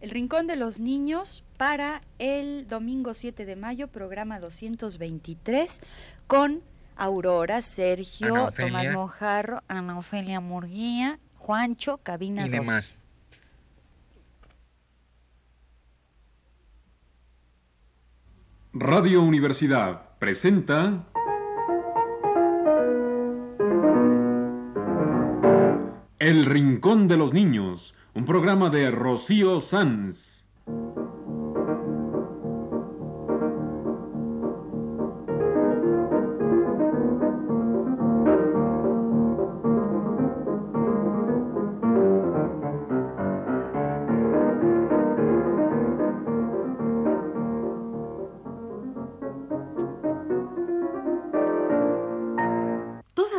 El Rincón de los Niños para el domingo 7 de mayo, programa 223, con Aurora, Sergio, Tomás Mojarro, Ana Ofelia Murguía, Juancho, Cabina y demás. Radio Universidad presenta El Rincón de los Niños, un programa de Rocío Sanz.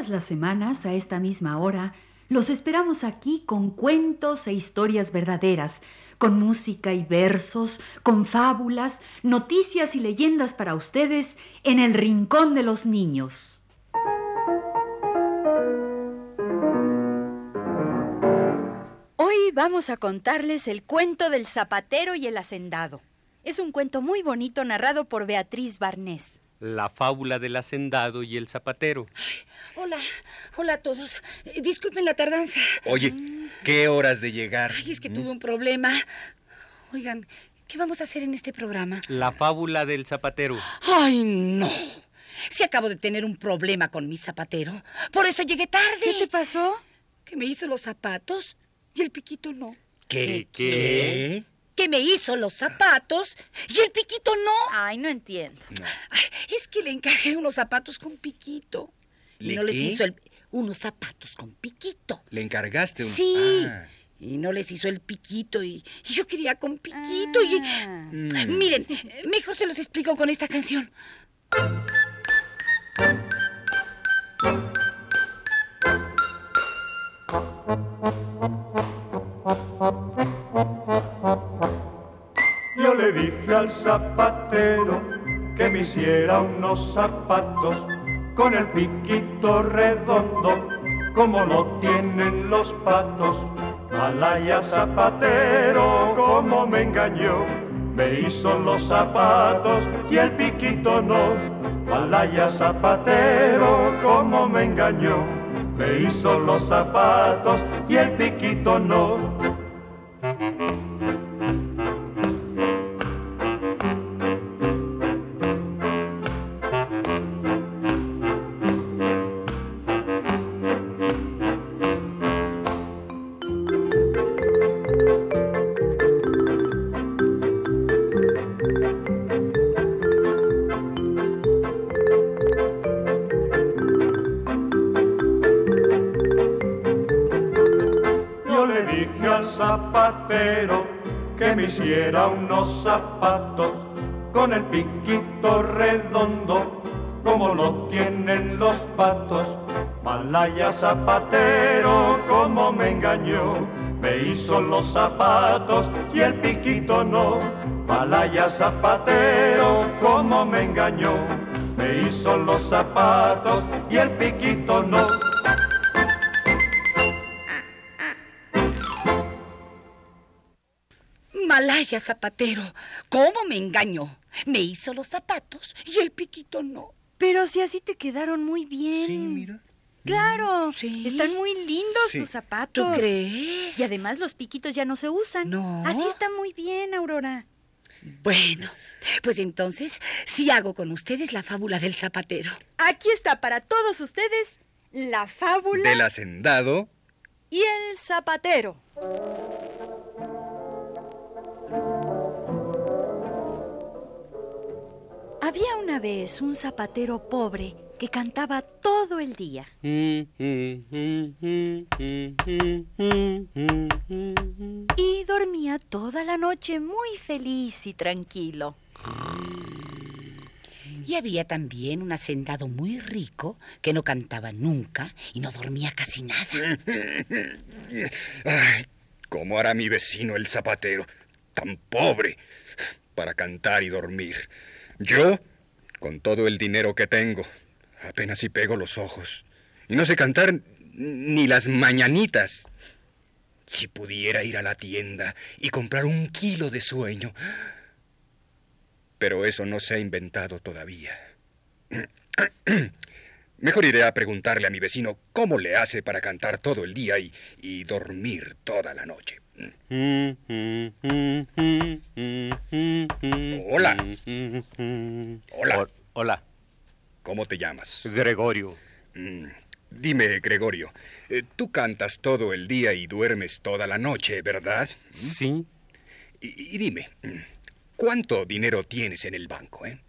las semanas, a esta misma hora, los esperamos aquí con cuentos e historias verdaderas, con música y versos, con fábulas, noticias y leyendas para ustedes en el Rincón de los Niños. Hoy vamos a contarles el cuento del zapatero y el hacendado. Es un cuento muy bonito narrado por Beatriz Barnés. La fábula del hacendado y el zapatero. hola, hola a todos. Eh, disculpen la tardanza. Oye, ¿qué horas de llegar? Ay, es que tuve un problema. Oigan, ¿qué vamos a hacer en este programa? La fábula del zapatero. Ay, no. Si acabo de tener un problema con mi zapatero. Por eso llegué tarde. ¿Qué te pasó? Que me hizo los zapatos y el piquito no. ¿Qué? ¿Qué? Que me hizo los zapatos y el piquito no. Ay, no entiendo. es que le encargué unos zapatos con piquito. Y no les hizo el, unos zapatos con piquito. ¿Le encargaste un Sí. Ah. Y no les hizo el piquito y, yo quería con piquito y... Ah. Mm. Miren, mejor se los explico con esta canción. Zapatero que me hiciera unos zapatos con el piquito redondo como lo tienen los patos. Malaya zapatero, como me engañó, me hizo los zapatos y el piquito no. Malaya zapatero, como me engañó, me hizo los zapatos y el piquito no. Hiciera unos zapatos con el piquito redondo como lo tienen los patos. Malaya zapatero, como me engañó, me hizo los zapatos y el piquito no. Malaya zapatero, como me engañó, me hizo los zapatos y el piquito no. Malaya Zapatero, ¿cómo me engañó? Me hizo los zapatos y el piquito no. Pero si así te quedaron muy bien. Sí, mira. Claro, sí. están muy lindos tus zapatos. ¿Tú crees? Y además los piquitos ya no se usan. No. Así está muy bien, Aurora. Bueno, pues entonces sí hago con ustedes la fábula del zapatero. Aquí está para todos ustedes la fábula del hacendado y el zapatero. Había una vez un zapatero pobre que cantaba todo el día. Y dormía toda la noche muy feliz y tranquilo. Y había también un hacendado muy rico que no cantaba nunca y no dormía casi nada. Ay, ¿cómo hará mi vecino el zapatero, tan pobre, para cantar y dormir? Yo, con todo el dinero que tengo, apenas si pego los ojos. Y no sé cantar ni las mañanitas. Si pudiera ir a la tienda y comprar un kilo de sueño. Pero eso no se ha inventado todavía. Mejor iré a preguntarle a mi vecino cómo le hace para cantar todo el día y, y dormir toda la noche. Hola. Hola. hola. ¿Cómo te llamas? Gregorio. Mm, dime, Gregorio, eh, tú cantas todo el día y duermes toda la noche, ¿verdad? Sí. Y, y dime, mm, ¿cuánto dinero tienes en el banco, eh?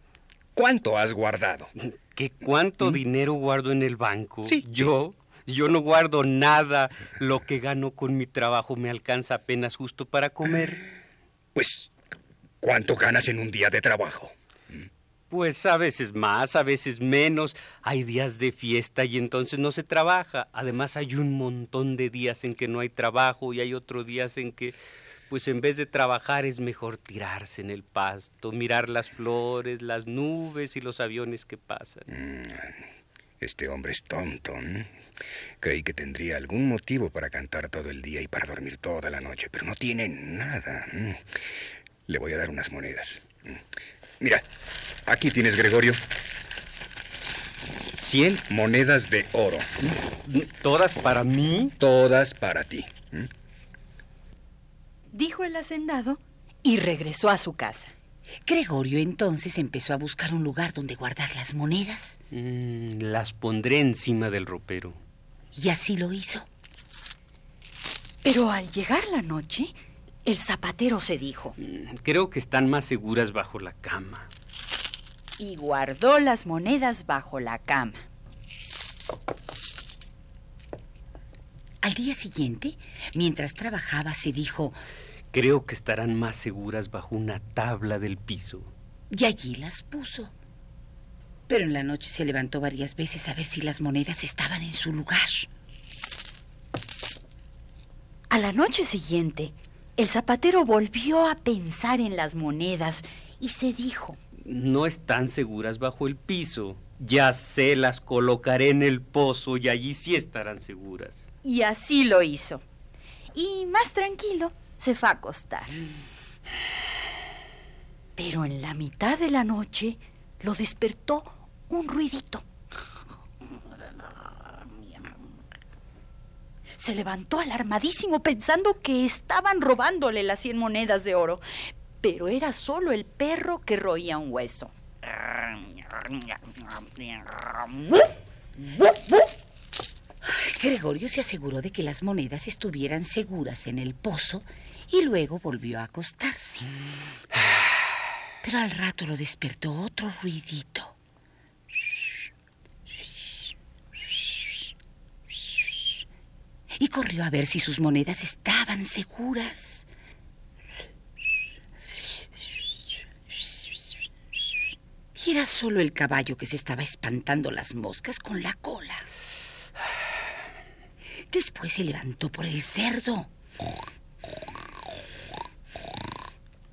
¿Cuánto has guardado? ¿Qué cuánto ¿Mm? dinero guardo en el banco? Sí. Yo, yo no guardo nada. Lo que gano con mi trabajo me alcanza apenas justo para comer. Pues, ¿cuánto ganas en un día de trabajo? Pues a veces más, a veces menos. Hay días de fiesta y entonces no se trabaja. Además hay un montón de días en que no hay trabajo y hay otros días en que pues en vez de trabajar es mejor tirarse en el pasto, mirar las flores, las nubes y los aviones que pasan. Mm, este hombre es tonto. Creí que tendría algún motivo para cantar todo el día y para dormir toda la noche, pero no tiene nada. Le voy a dar unas monedas. Mira, aquí tienes, Gregorio. Cien monedas de oro. ¿Todas para mí? Todas para ti dijo el hacendado y regresó a su casa. Gregorio entonces empezó a buscar un lugar donde guardar las monedas. Mm, las pondré encima del ropero. Y así lo hizo. Pero al llegar la noche, el zapatero se dijo. Mm, creo que están más seguras bajo la cama. Y guardó las monedas bajo la cama. Al día siguiente, mientras trabajaba, se dijo, Creo que estarán más seguras bajo una tabla del piso. Y allí las puso. Pero en la noche se levantó varias veces a ver si las monedas estaban en su lugar. A la noche siguiente, el zapatero volvió a pensar en las monedas y se dijo, No están seguras bajo el piso. Ya sé, las colocaré en el pozo y allí sí estarán seguras. Y así lo hizo. Y más tranquilo, se fue a acostar. Pero en la mitad de la noche lo despertó un ruidito. Se levantó alarmadísimo pensando que estaban robándole las cien monedas de oro, pero era solo el perro que roía un hueso. Gregorio se aseguró de que las monedas estuvieran seguras en el pozo y luego volvió a acostarse. Pero al rato lo despertó otro ruidito. Y corrió a ver si sus monedas estaban seguras. Y era solo el caballo que se estaba espantando las moscas con la cola. Después se levantó por el cerdo.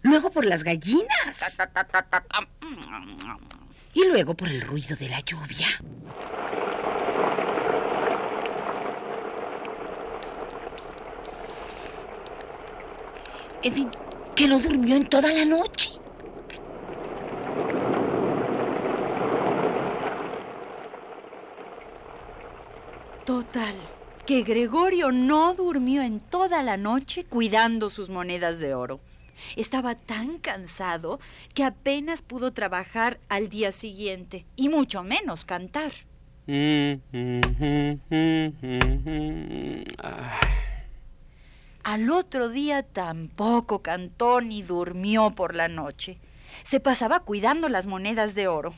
Luego por las gallinas. Y luego por el ruido de la lluvia. En fin, que no durmió en toda la noche. Total, que Gregorio no durmió en toda la noche cuidando sus monedas de oro. Estaba tan cansado que apenas pudo trabajar al día siguiente y mucho menos cantar. Al otro día tampoco cantó ni durmió por la noche. Se pasaba cuidando las monedas de oro.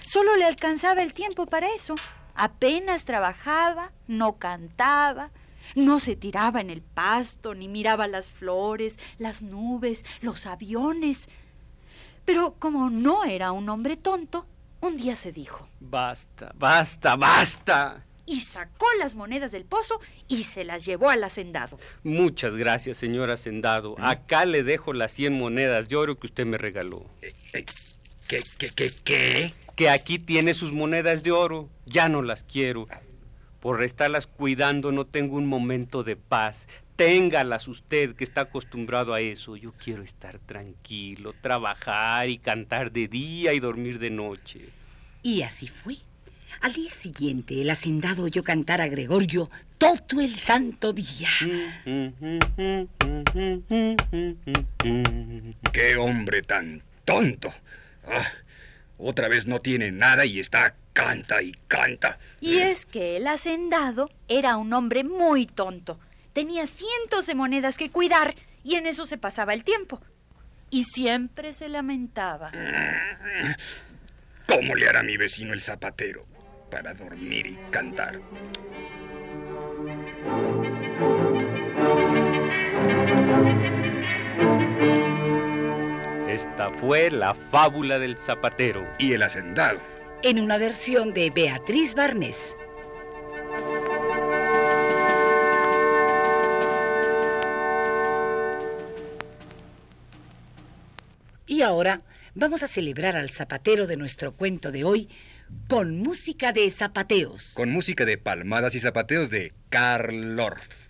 Solo le alcanzaba el tiempo para eso. Apenas trabajaba, no cantaba, no se tiraba en el pasto, ni miraba las flores, las nubes, los aviones. Pero como no era un hombre tonto, un día se dijo. Basta, basta, basta. Y sacó las monedas del pozo y se las llevó al hacendado. Muchas gracias, señor hacendado. ¿Mm? Acá le dejo las cien monedas de oro que usted me regaló. Eh, eh, ¿Qué, qué, qué, qué? Que aquí tiene sus monedas de oro. Ya no las quiero. Por estarlas cuidando no tengo un momento de paz. Téngalas usted, que está acostumbrado a eso. Yo quiero estar tranquilo, trabajar y cantar de día y dormir de noche. Y así fue. Al día siguiente, el hacendado oyó cantar a Gregorio todo el santo día. ¡Qué hombre tan tonto! Ah, otra vez no tiene nada y está canta y canta. Y es que el hacendado era un hombre muy tonto. Tenía cientos de monedas que cuidar y en eso se pasaba el tiempo. Y siempre se lamentaba. ¿Cómo le hará mi vecino el zapatero para dormir y cantar? Esta fue la fábula del zapatero. Y el hacendado. En una versión de Beatriz Barnés. Y ahora vamos a celebrar al zapatero de nuestro cuento de hoy con música de zapateos. Con música de palmadas y zapateos de Karl Orff.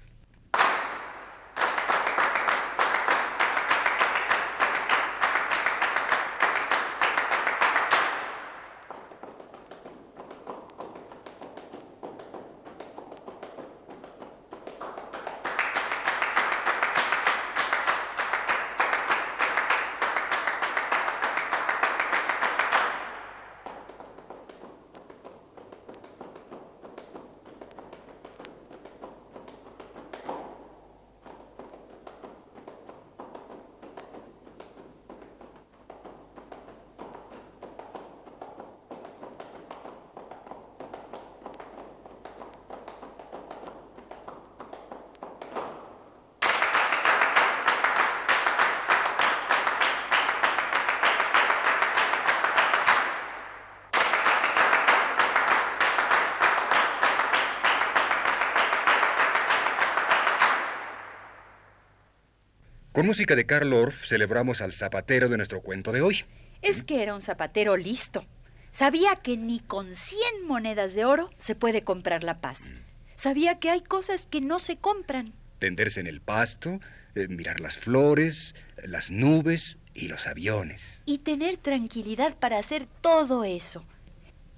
Con música de Karl Orff celebramos al zapatero de nuestro cuento de hoy. Es que era un zapatero listo. Sabía que ni con 100 monedas de oro se puede comprar la paz. Sabía que hay cosas que no se compran. Tenderse en el pasto, eh, mirar las flores, las nubes y los aviones. Y tener tranquilidad para hacer todo eso.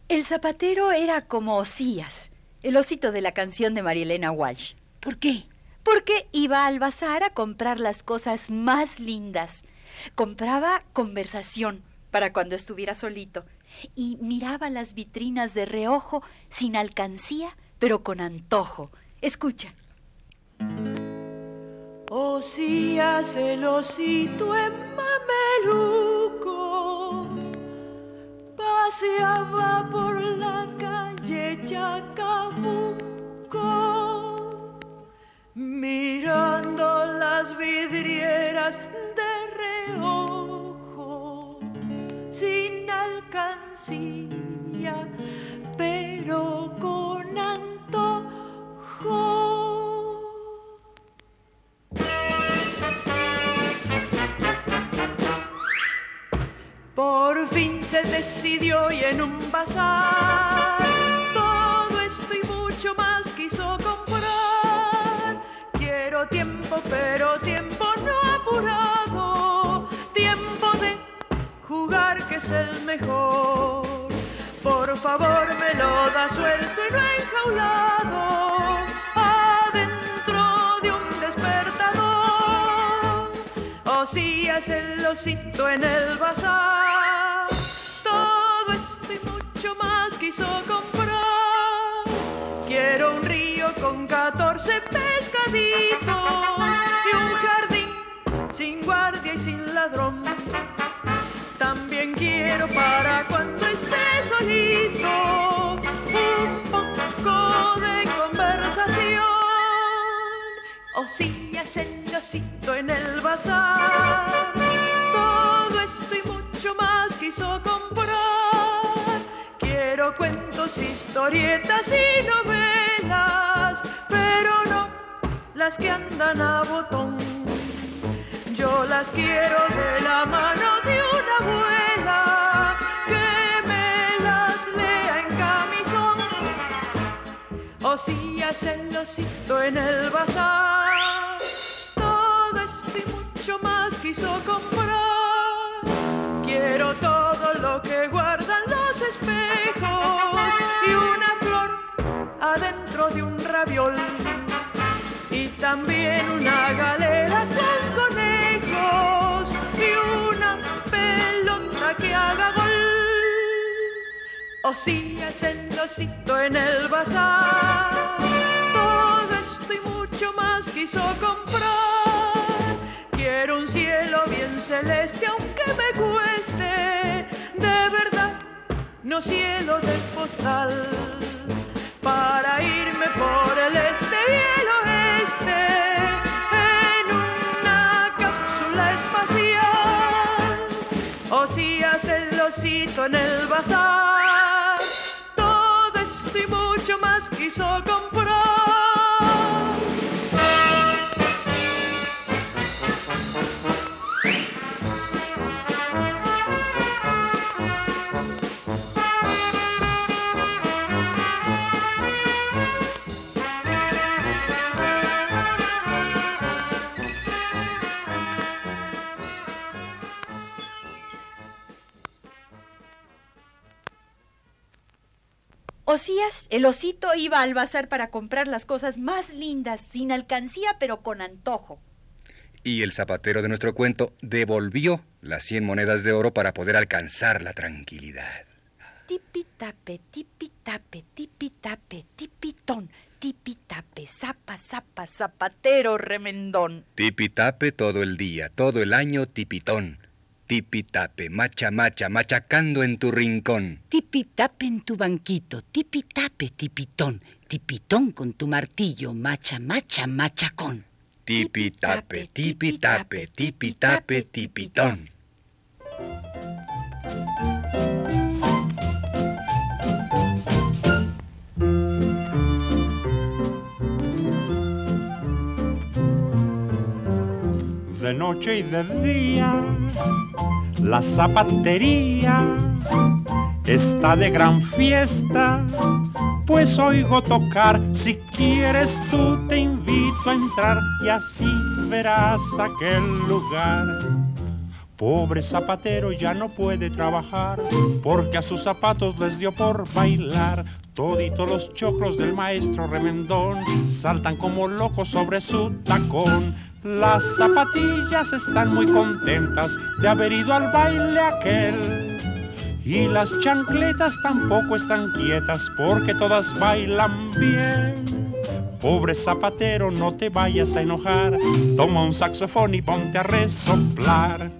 El zapatero era como Osías, el osito de la canción de Marielena Walsh. ¿Por qué? Porque iba al bazar a comprar las cosas más lindas. Compraba conversación para cuando estuviera solito y miraba las vitrinas de reojo sin alcancía, pero con antojo. Escucha. El osito en mameluco paseaba por la calle Chacabuco mirando las vidrieras de reojo, sin alcancía, pero con antojo. Por fin se decidió y en un bazar todo esto y mucho más quiso tiempo, pero tiempo no apurado, tiempo de jugar que es el mejor. Por favor me lo da suelto y no enjaulado, adentro de un despertador. O si es el osito en el bazar, todo esto y mucho más quiso comprar. Quiero un con 14 pescaditos y un jardín sin guardia y sin ladrón. También quiero para cuando esté solito un poco de conversación. O si osito en el bazar, todo esto y mucho más quiso comprar. Cuentos, historietas y novelas, pero no las que andan a botón. Yo las quiero de la mano de una abuela que me las lea en camisón. Osías el osito en el bazar. Todo esto mucho más quiso comprar. Quiero todo Osías el osito en el bazar. Todo esto y mucho más quiso comprar. Quiero un cielo bien celeste, aunque me cueste. De verdad, no cielo de postal. Para irme por el este y el oeste. En una cápsula espacial. Osías el osito en el bazar. Y mucho más quiso comprar. Osías, el osito, iba al bazar para comprar las cosas más lindas, sin alcancía, pero con antojo. Y el zapatero de nuestro cuento devolvió las 100 monedas de oro para poder alcanzar la tranquilidad. Tipi-tape, tipi-tape, tipi-tape, tipitón, tipi-tape, zapa, zapa, zapatero remendón. Tipi-tape todo el día, todo el año tipitón. Tipi-tape, macha, macha, machacando en tu rincón. Tipi-tape en tu banquito, tipi-tape, tipitón, tipitón con tu martillo, macha, macha, machacón. Tipi-tape, tipi-tape, tipi-tape, tipitón. De noche y de día. La zapatería está de gran fiesta, pues oigo tocar. Si quieres tú te invito a entrar y así verás aquel lugar. Pobre zapatero ya no puede trabajar porque a sus zapatos les dio por bailar. Toditos los choclos del maestro remendón saltan como locos sobre su tacón. Las zapatillas están muy contentas de haber ido al baile aquel. Y las chancletas tampoco están quietas porque todas bailan bien. Pobre zapatero, no te vayas a enojar. Toma un saxofón y ponte a resoplar.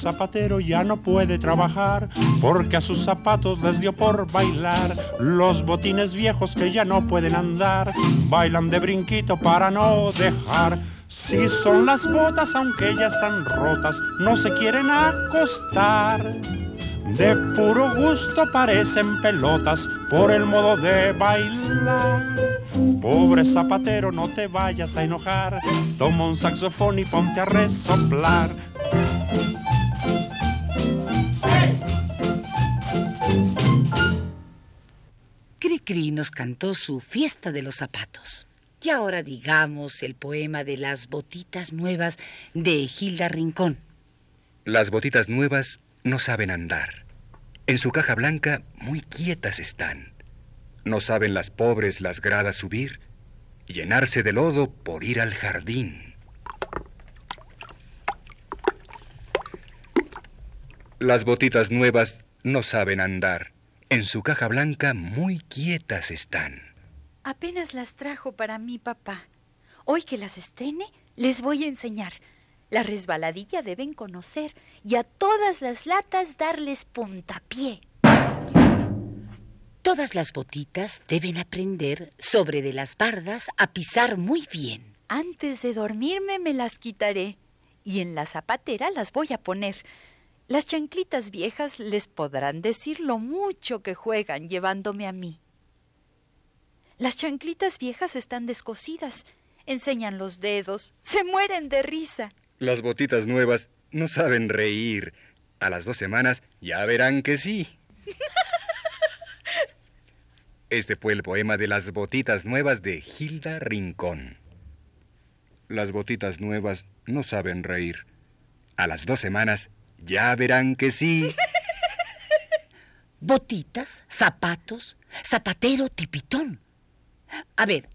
Zapatero ya no puede trabajar porque a sus zapatos les dio por bailar. Los botines viejos que ya no pueden andar bailan de brinquito para no dejar. Si son las botas, aunque ya están rotas, no se quieren acostar. De puro gusto parecen pelotas por el modo de bailar. Pobre zapatero, no te vayas a enojar. Toma un saxofón y ponte a resoplar. Cricri nos cantó su fiesta de los zapatos. Y ahora digamos el poema de las botitas nuevas de Gilda Rincón. Las botitas nuevas no saben andar. En su caja blanca muy quietas están. No saben las pobres las gradas subir, llenarse de lodo por ir al jardín. Las botitas nuevas no saben andar. En su caja blanca muy quietas están. Apenas las trajo para mí, papá. Hoy que las estrene, les voy a enseñar. La resbaladilla deben conocer y a todas las latas darles puntapié. todas las botitas deben aprender sobre de las bardas a pisar muy bien. Antes de dormirme me las quitaré y en la zapatera las voy a poner. Las chanclitas viejas les podrán decir lo mucho que juegan llevándome a mí. Las chanclitas viejas están descosidas, enseñan los dedos, se mueren de risa. Las botitas nuevas no saben reír. A las dos semanas ya verán que sí. Este fue el poema de las botitas nuevas de Hilda Rincón. Las botitas nuevas no saben reír. A las dos semanas ya verán que sí. Botitas, zapatos, zapatero tipitón. A ver,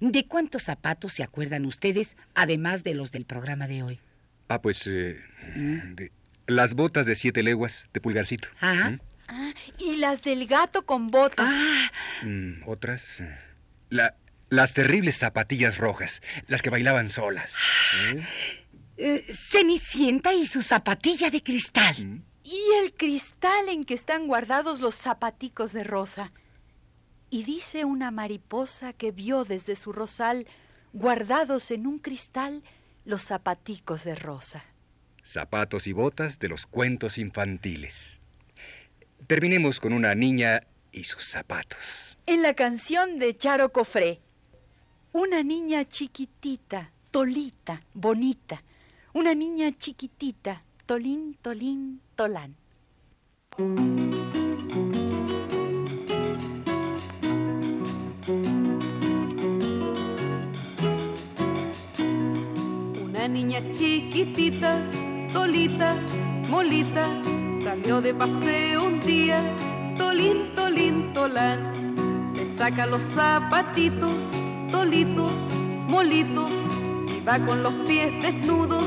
¿de cuántos zapatos se acuerdan ustedes, además de los del programa de hoy? Ah, pues... eh, de- las botas de siete leguas de pulgarcito. Ajá. ¿Mm? Ah, y las del gato con botas. Ah, Mm, otras... eh, la- las terribles zapatillas rojas, las que bailaban solas. ¿Eh? Eh, Cenicienta y su zapatilla de cristal. Mm. Y el cristal en que están guardados los zapaticos de rosa. Y dice una mariposa que vio desde su rosal, guardados en un cristal, los zapaticos de rosa. Zapatos y botas de los cuentos infantiles. Terminemos con una niña y sus zapatos. En la canción de Charo Cofré, una niña chiquitita, tolita, bonita. Una niña chiquitita, tolín, tolín, tolán. Una niña chiquitita, tolita, molita, salió de paseo un día, tolín, tolín, tolán. Se saca los zapatitos, tolitos, molitos, va con los pies desnudos,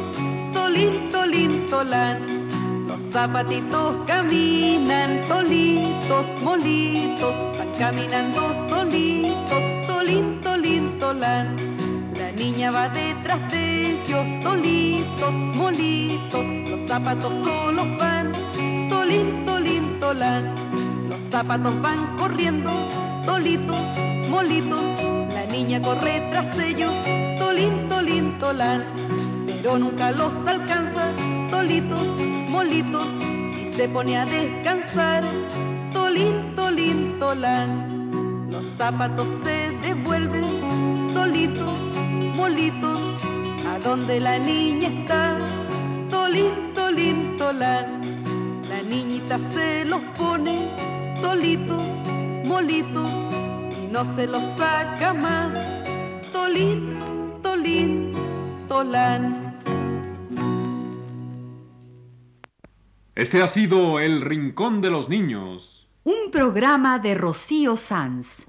tolín, tolín, tolán. Los zapatitos caminan, tolitos, molitos, van caminando solitos, tolín, tolín, tolán. La niña va detrás de ellos, tolitos, molitos, los zapatos solos van, tolín, tolín, tolán. Los zapatos van corriendo, tolitos, molitos, niña corre tras ellos, tolín, tolín, tolán. Pero nunca los alcanza, tolitos, molitos, y se pone a descansar, tolín, tolín, tolán. Los zapatos se devuelven, tolitos, molitos, a donde la niña está, tolín, tolín, tolán. La niñita se los pone, tolitos, molitos, no se los saca más, tolín, tolín, tolán. Este ha sido El Rincón de los Niños. Un programa de Rocío Sanz.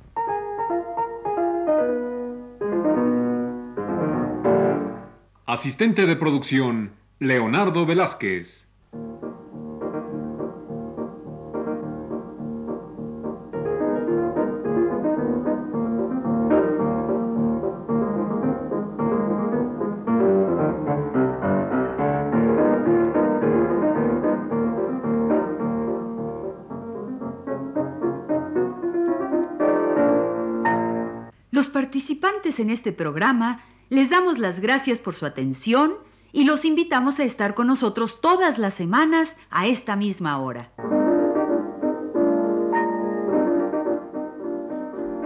Asistente de producción, Leonardo Velázquez. Participantes en este programa les damos las gracias por su atención y los invitamos a estar con nosotros todas las semanas a esta misma hora.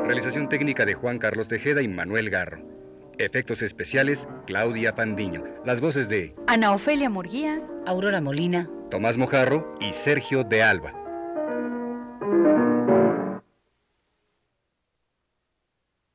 Realización técnica de Juan Carlos Tejeda y Manuel Garro. Efectos especiales, Claudia Pandiño. Las voces de Ana Ofelia Murguía. Aurora Molina. Tomás Mojarro y Sergio de Alba.